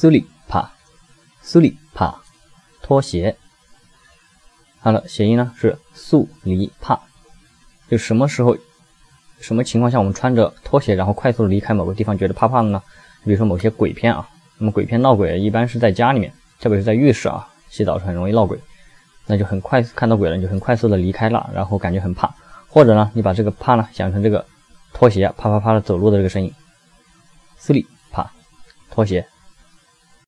苏里帕，苏里帕，拖鞋。好了，谐音呢是速离帕，就什么时候、什么情况下我们穿着拖鞋，然后快速离开某个地方，觉得怕怕的呢？比如说某些鬼片啊，那么鬼片闹鬼一般是在家里面，特别是在浴室啊，洗澡是很容易闹鬼，那就很快看到鬼了，你就很快速的离开了，然后感觉很怕。或者呢，你把这个怕呢想成这个拖鞋啪啪啪的走路的这个声音，苏里啪，拖鞋。